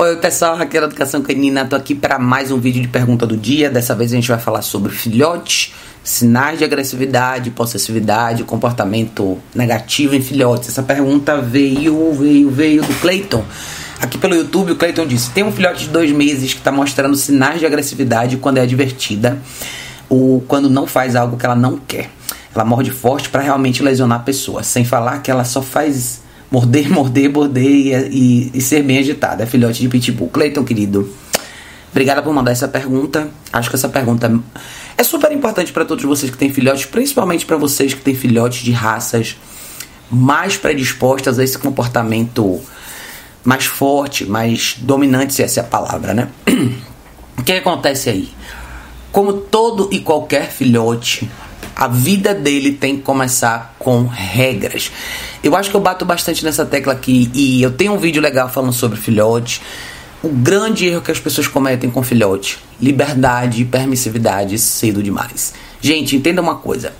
Oi pessoal, Raquel Educação Canina, tô aqui para mais um vídeo de pergunta do dia. Dessa vez a gente vai falar sobre filhotes, sinais de agressividade, possessividade, comportamento negativo em filhotes. Essa pergunta veio, veio, veio do Clayton. Aqui pelo YouTube, o Clayton disse: tem um filhote de dois meses que está mostrando sinais de agressividade quando é advertida ou quando não faz algo que ela não quer. Ela morde forte para realmente lesionar a pessoa, sem falar que ela só faz morder, morder, morder e, e, e ser bem agitada. É filhote de pitbull. Cleiton, querido, obrigada por mandar essa pergunta. Acho que essa pergunta é super importante para todos vocês que têm filhotes, principalmente para vocês que têm filhotes de raças mais predispostas a esse comportamento mais forte, mais dominante, se essa é a palavra, né? O que acontece aí? Como todo e qualquer filhote, a vida dele tem que começar com regras. Eu acho que eu bato bastante nessa tecla aqui e eu tenho um vídeo legal falando sobre filhote. O grande erro que as pessoas cometem com filhote: liberdade e permissividade cedo demais. Gente, entenda uma coisa.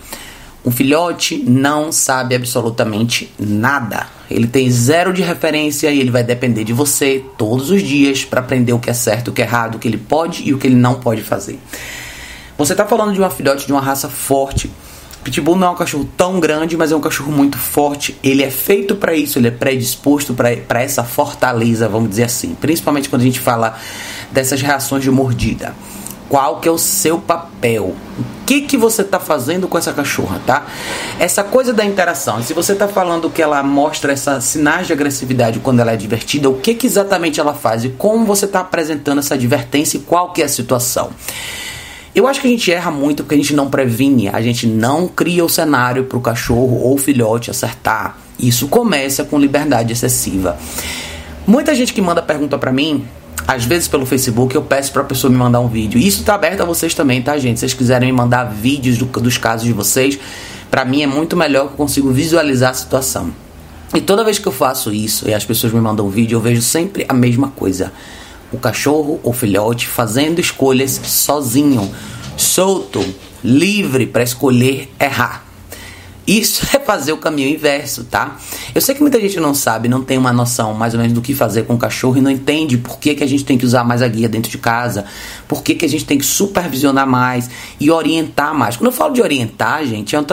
Um filhote não sabe absolutamente nada. Ele tem zero de referência e ele vai depender de você todos os dias para aprender o que é certo, o que é errado, o que ele pode e o que ele não pode fazer. Você está falando de uma filhote de uma raça forte. Pitbull não é um cachorro tão grande, mas é um cachorro muito forte. Ele é feito para isso, ele é predisposto para essa fortaleza, vamos dizer assim. Principalmente quando a gente fala dessas reações de mordida. Qual que é o seu papel? O que que você está fazendo com essa cachorra, tá? Essa coisa da interação. Se você está falando que ela mostra essa sinais de agressividade quando ela é divertida, o que que exatamente ela faz e como você está apresentando essa advertência e qual que é a situação? Eu acho que a gente erra muito porque a gente não previne, a gente não cria o cenário para o cachorro ou filhote acertar. Isso começa com liberdade excessiva. Muita gente que manda pergunta para mim, às vezes pelo Facebook, eu peço para a pessoa me mandar um vídeo. Isso tá aberto a vocês também, tá, gente? Se vocês quiserem me mandar vídeos do, dos casos de vocês, para mim é muito melhor que eu consigo visualizar a situação. E toda vez que eu faço isso e as pessoas me mandam um vídeo, eu vejo sempre a mesma coisa o cachorro ou filhote fazendo escolhas sozinho, solto, livre para escolher errar. Isso é fazer o caminho inverso, tá? Eu sei que muita gente não sabe, não tem uma noção mais ou menos do que fazer com o cachorro e não entende por que, que a gente tem que usar mais a guia dentro de casa, por que, que a gente tem que supervisionar mais e orientar mais. Quando eu falo de orientar, gente, é um,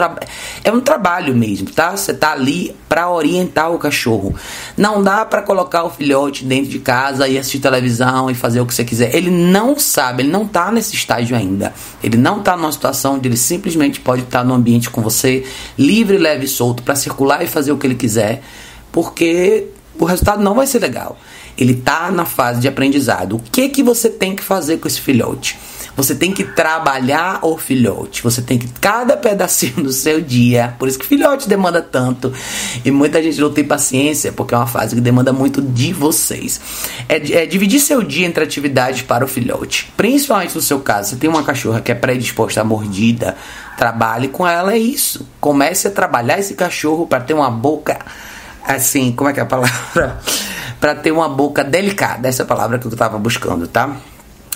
é um trabalho mesmo, tá? Você tá ali para orientar o cachorro. Não dá para colocar o filhote dentro de casa e assistir televisão e fazer o que você quiser. Ele não sabe, ele não tá nesse estágio ainda. Ele não tá numa situação onde ele simplesmente pode estar no ambiente com você livre, leve e solto para circular e fazer o que ele quiser, porque o resultado não vai ser legal. Ele está na fase de aprendizado. O que que você tem que fazer com esse filhote? Você tem que trabalhar o filhote. Você tem que cada pedacinho do seu dia. Por isso que filhote demanda tanto. E muita gente não tem paciência, porque é uma fase que demanda muito de vocês. É, é dividir seu dia entre atividades para o filhote. Principalmente no seu caso, você tem uma cachorra que é predisposta à mordida. Trabalhe com ela, é isso. Comece a trabalhar esse cachorro para ter uma boca assim, como é que é a palavra? para ter uma boca delicada, essa é a palavra que eu estava buscando, tá?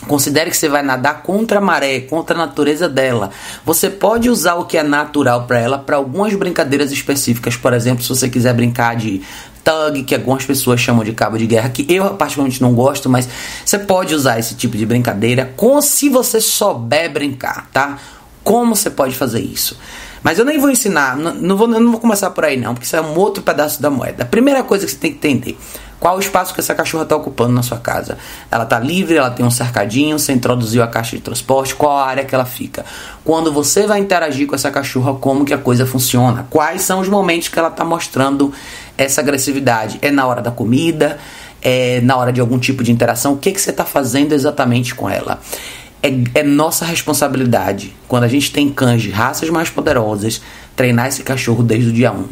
Considere que você vai nadar contra a maré, contra a natureza dela. Você pode usar o que é natural para ela para algumas brincadeiras específicas. Por exemplo, se você quiser brincar de tug, que algumas pessoas chamam de cabo de guerra, que eu particularmente não gosto, mas você pode usar esse tipo de brincadeira com se você souber brincar, tá? Como você pode fazer isso? Mas eu nem vou ensinar, não, não, vou, não vou começar por aí não, porque isso é um outro pedaço da moeda. A primeira coisa que você tem que entender, qual o espaço que essa cachorra está ocupando na sua casa? Ela está livre, ela tem um cercadinho, você introduziu a caixa de transporte, qual a área que ela fica? Quando você vai interagir com essa cachorra, como que a coisa funciona? Quais são os momentos que ela está mostrando essa agressividade? É na hora da comida? É na hora de algum tipo de interação? O que, que você está fazendo exatamente com ela? é, é, nossa responsabilidade, quando a gente tem cães de raças mais poderosas, treinar esse cachorro desde o dia 1.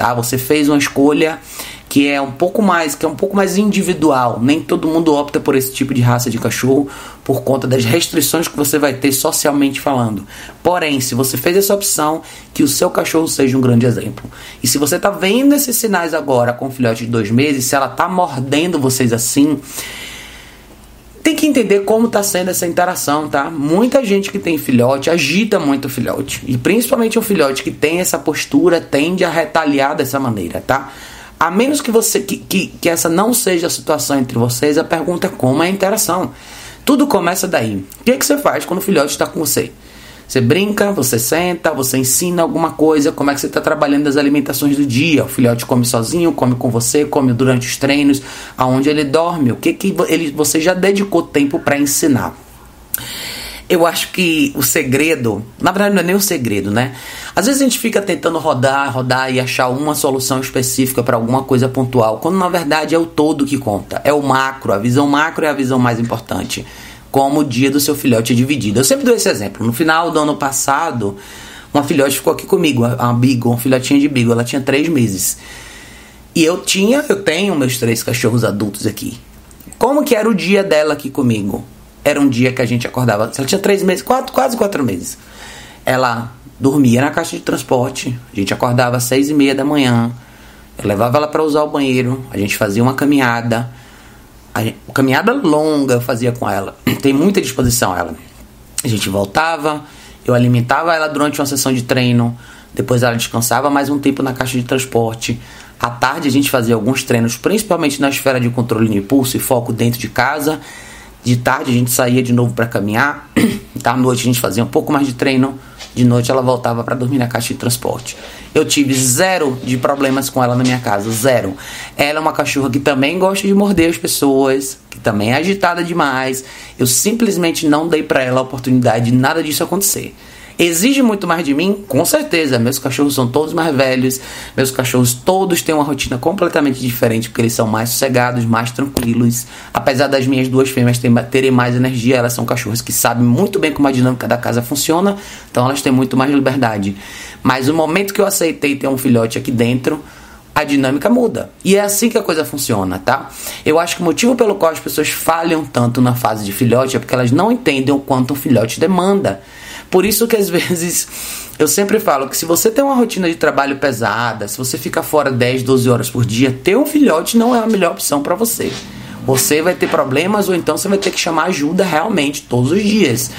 Tá? Você fez uma escolha que é um pouco mais, que é um pouco mais individual. Nem todo mundo opta por esse tipo de raça de cachorro por conta das restrições que você vai ter socialmente falando. Porém, se você fez essa opção, que o seu cachorro seja um grande exemplo. E se você está vendo esses sinais agora com o filhote de dois meses, se ela está mordendo vocês assim, que entender como está sendo essa interação, tá? Muita gente que tem filhote agita muito o filhote. E principalmente um filhote que tem essa postura tende a retaliar dessa maneira, tá? A menos que você que, que, que essa não seja a situação entre vocês, a pergunta é como é a interação. Tudo começa daí. O que, é que você faz quando o filhote está com você? Você brinca, você senta, você ensina alguma coisa, como é que você está trabalhando as alimentações do dia. O filhote come sozinho, come com você, come durante os treinos, aonde ele dorme, o que, que ele, você já dedicou tempo para ensinar. Eu acho que o segredo, na verdade não é nem o segredo, né? Às vezes a gente fica tentando rodar, rodar e achar uma solução específica para alguma coisa pontual, quando na verdade é o todo que conta, é o macro, a visão macro é a visão mais importante como o dia do seu filhote é dividido. Eu sempre dou esse exemplo. No final do ano passado, uma filhote ficou aqui comigo, a Beagle, uma filhotinha de Beagle, ela tinha três meses. E eu tinha, eu tenho meus três cachorros adultos aqui. Como que era o dia dela aqui comigo? Era um dia que a gente acordava, ela tinha três meses, quatro, quase quatro meses. Ela dormia na caixa de transporte, a gente acordava às seis e meia da manhã, eu levava ela para usar o banheiro, a gente fazia uma caminhada, a caminhada longa eu fazia com ela. Tem muita disposição ela. A gente voltava, eu alimentava ela durante uma sessão de treino, depois ela descansava mais um tempo na caixa de transporte. À tarde a gente fazia alguns treinos, principalmente na esfera de controle de impulso e foco dentro de casa. De tarde a gente saía de novo para caminhar. À noite a gente fazia um pouco mais de treino. De noite ela voltava para dormir na caixa de transporte. Eu tive zero de problemas com ela na minha casa, zero. Ela é uma cachorra que também gosta de morder as pessoas, que também é agitada demais. Eu simplesmente não dei para ela a oportunidade de nada disso acontecer. Exige muito mais de mim? Com certeza. Meus cachorros são todos mais velhos. Meus cachorros todos têm uma rotina completamente diferente, porque eles são mais sossegados, mais tranquilos. Apesar das minhas duas fêmeas terem mais energia, elas são cachorros que sabem muito bem como a dinâmica da casa funciona, então elas têm muito mais liberdade. Mas o momento que eu aceitei ter um filhote aqui dentro, a dinâmica muda. E é assim que a coisa funciona, tá? Eu acho que o motivo pelo qual as pessoas falham tanto na fase de filhote é porque elas não entendem o quanto um filhote demanda. Por isso que às vezes eu sempre falo que se você tem uma rotina de trabalho pesada, se você fica fora 10, 12 horas por dia, ter um filhote não é a melhor opção para você. Você vai ter problemas ou então você vai ter que chamar ajuda realmente todos os dias.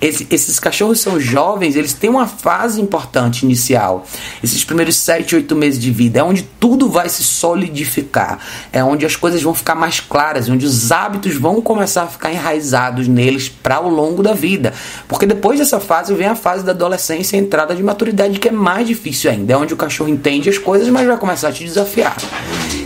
Esse, esses cachorros são jovens, eles têm uma fase importante inicial. Esses primeiros 7, 8 meses de vida é onde tudo vai se solidificar. É onde as coisas vão ficar mais claras, onde os hábitos vão começar a ficar enraizados neles para o longo da vida. Porque depois dessa fase vem a fase da adolescência e entrada de maturidade, que é mais difícil ainda. É onde o cachorro entende as coisas, mas vai começar a te desafiar.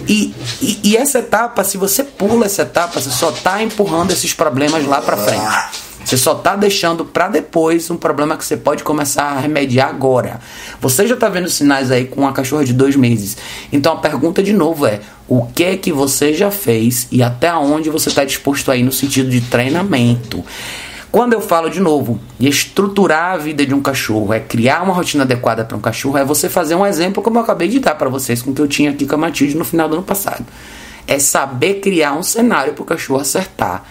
E, e, e essa etapa, se você pula essa etapa, você só está empurrando esses problemas lá para frente. Você só está deixando para depois um problema que você pode começar a remediar agora. Você já está vendo sinais aí com uma cachorra de dois meses. Então a pergunta de novo é: o que é que você já fez e até onde você está disposto aí no sentido de treinamento? Quando eu falo de novo, estruturar a vida de um cachorro, é criar uma rotina adequada para um cachorro, é você fazer um exemplo como eu acabei de dar para vocês com o que eu tinha aqui com a Matilde no final do ano passado. É saber criar um cenário para o cachorro acertar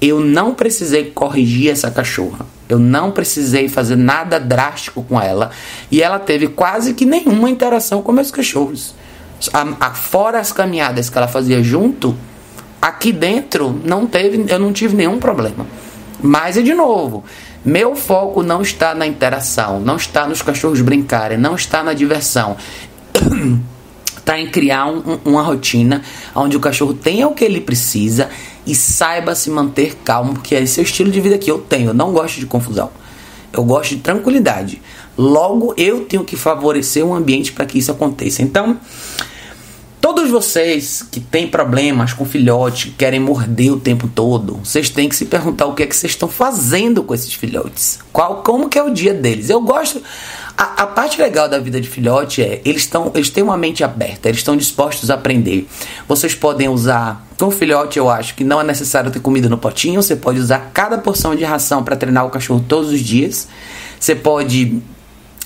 eu não precisei corrigir essa cachorra. Eu não precisei fazer nada drástico com ela. E ela teve quase que nenhuma interação com meus cachorros. A, a, fora as caminhadas que ela fazia junto, aqui dentro não teve, eu não tive nenhum problema. Mas é de novo, meu foco não está na interação, não está nos cachorros brincarem, não está na diversão. está em criar um, uma rotina onde o cachorro tenha o que ele precisa e saiba se manter calmo, porque esse é o estilo de vida que eu tenho. Eu não gosto de confusão. Eu gosto de tranquilidade. Logo, eu tenho que favorecer um ambiente para que isso aconteça. Então, todos vocês que têm problemas com filhote, querem morder o tempo todo, vocês têm que se perguntar o que é que vocês estão fazendo com esses filhotes. Qual, como que é o dia deles? Eu gosto a, a, parte legal da vida de filhote é eles estão eles têm uma mente aberta, eles estão dispostos a aprender. Vocês podem usar com filhote, eu acho que não é necessário ter comida no potinho, você pode usar cada porção de ração para treinar o cachorro todos os dias. Você pode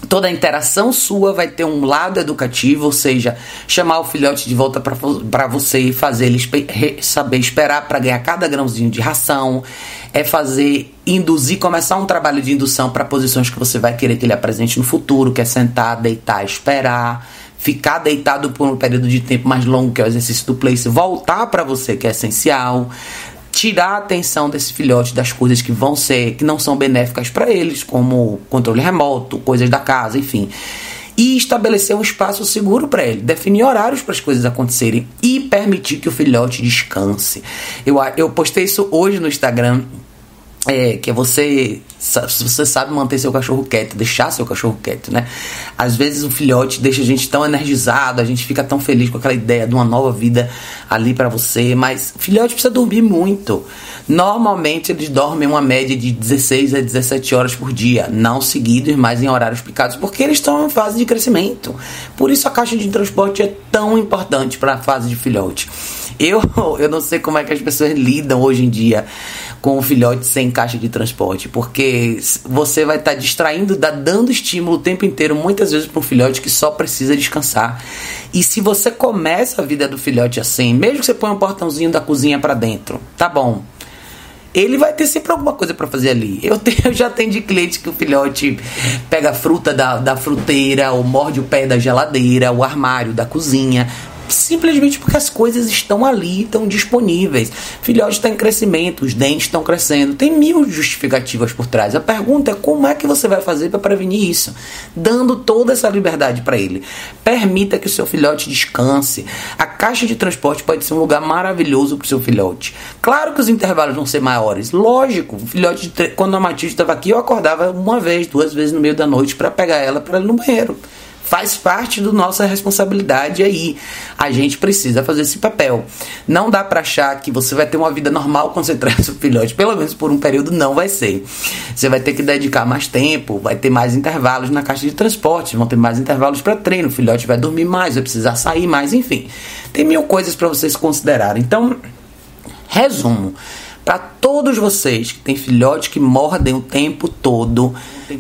toda a interação sua vai ter um lado educativo, ou seja, chamar o filhote de volta para você e fazer ele saber esperar para ganhar cada grãozinho de ração, é fazer induzir, começar um trabalho de indução para posições que você vai querer que ele apresente no futuro, que é sentar, deitar, esperar, ficar deitado por um período de tempo mais longo, que é o exercício do place, voltar para você, que é essencial tirar a atenção desse filhote das coisas que vão ser, que não são benéficas para eles, como controle remoto, coisas da casa, enfim. e estabelecer um espaço seguro para ele, definir horários para as coisas acontecerem e permitir que o filhote descanse. Eu, eu postei isso hoje no Instagram é, que é você, você sabe manter seu cachorro quieto, deixar seu cachorro quieto, né? Às vezes o filhote deixa a gente tão energizado, a gente fica tão feliz com aquela ideia de uma nova vida ali para você, mas filhote precisa dormir muito. Normalmente eles dormem uma média de 16 a 17 horas por dia, não seguidos, mas em horários picados, porque eles estão em fase de crescimento. Por isso a caixa de transporte é tão importante para a fase de filhote. Eu, eu não sei como é que as pessoas lidam hoje em dia com o filhote sem caixa de transporte, porque você vai estar tá distraindo, dando estímulo o tempo inteiro, muitas vezes para um filhote que só precisa descansar. E se você começa a vida do filhote assim, mesmo que você ponha um portãozinho da cozinha para dentro, tá bom. Ele vai ter sempre alguma coisa para fazer ali. Eu, eu já tenho de cliente que o filhote pega a fruta da, da fruteira, ou morde o pé da geladeira, o armário da cozinha simplesmente porque as coisas estão ali, estão disponíveis. Filhote está em crescimento, os dentes estão crescendo, tem mil justificativas por trás. A pergunta é como é que você vai fazer para prevenir isso? Dando toda essa liberdade para ele. Permita que o seu filhote descanse. A caixa de transporte pode ser um lugar maravilhoso para o seu filhote. Claro que os intervalos vão ser maiores, lógico. O filhote, quando a Matilde estava aqui, eu acordava uma vez, duas vezes no meio da noite para pegar ela para ir no banheiro faz parte da nossa responsabilidade aí. A gente precisa fazer esse papel. Não dá para achar que você vai ter uma vida normal quando você traz o filhote, pelo menos por um período não vai ser. Você vai ter que dedicar mais tempo, vai ter mais intervalos na caixa de transporte, vão ter mais intervalos para treino, o filhote vai dormir mais, vai precisar sair mais, enfim. Tem mil coisas para vocês considerarem. Então, resumo para todos vocês que têm filhote que mordem o tempo todo,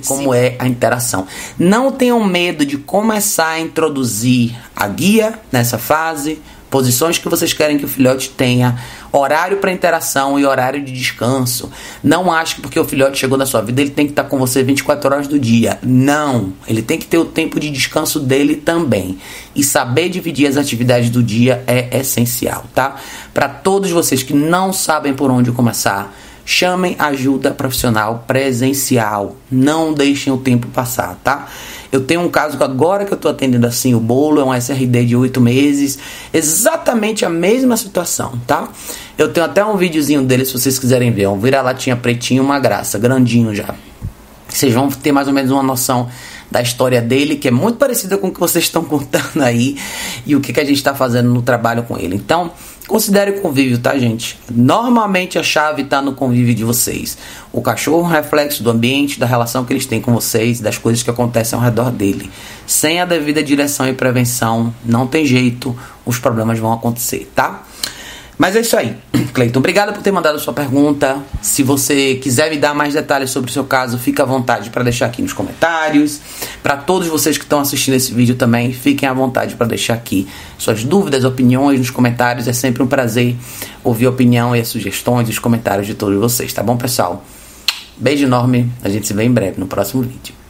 como é a interação. Não tenham medo de começar a introduzir a guia nessa fase, posições que vocês querem que o filhote tenha, horário para interação e horário de descanso. Não acho que porque o filhote chegou na sua vida ele tem que estar tá com você 24 horas do dia. Não, ele tem que ter o tempo de descanso dele também. E saber dividir as atividades do dia é essencial, tá? Para todos vocês que não sabem por onde começar, chamem ajuda profissional presencial. Não deixem o tempo passar, tá? Eu tenho um caso que agora que eu estou atendendo assim o bolo, é um SRD de oito meses, exatamente a mesma situação, tá? Eu tenho até um videozinho dele se vocês quiserem ver, um vira-latinha pretinho, uma graça, grandinho já. Vocês vão ter mais ou menos uma noção da história dele, que é muito parecida com o que vocês estão contando aí e o que, que a gente está fazendo no trabalho com ele. Então, Considere o convívio, tá, gente? Normalmente a chave está no convívio de vocês. O cachorro é um reflexo do ambiente, da relação que eles têm com vocês, das coisas que acontecem ao redor dele. Sem a devida direção e prevenção, não tem jeito, os problemas vão acontecer, tá? Mas é isso aí. Cleiton, obrigado por ter mandado a sua pergunta. Se você quiser me dar mais detalhes sobre o seu caso, fica à vontade para deixar aqui nos comentários. Para todos vocês que estão assistindo esse vídeo também, fiquem à vontade para deixar aqui suas dúvidas, opiniões nos comentários. É sempre um prazer ouvir a opinião e as sugestões e os comentários de todos vocês, tá bom, pessoal? Beijo enorme. A gente se vê em breve no próximo vídeo.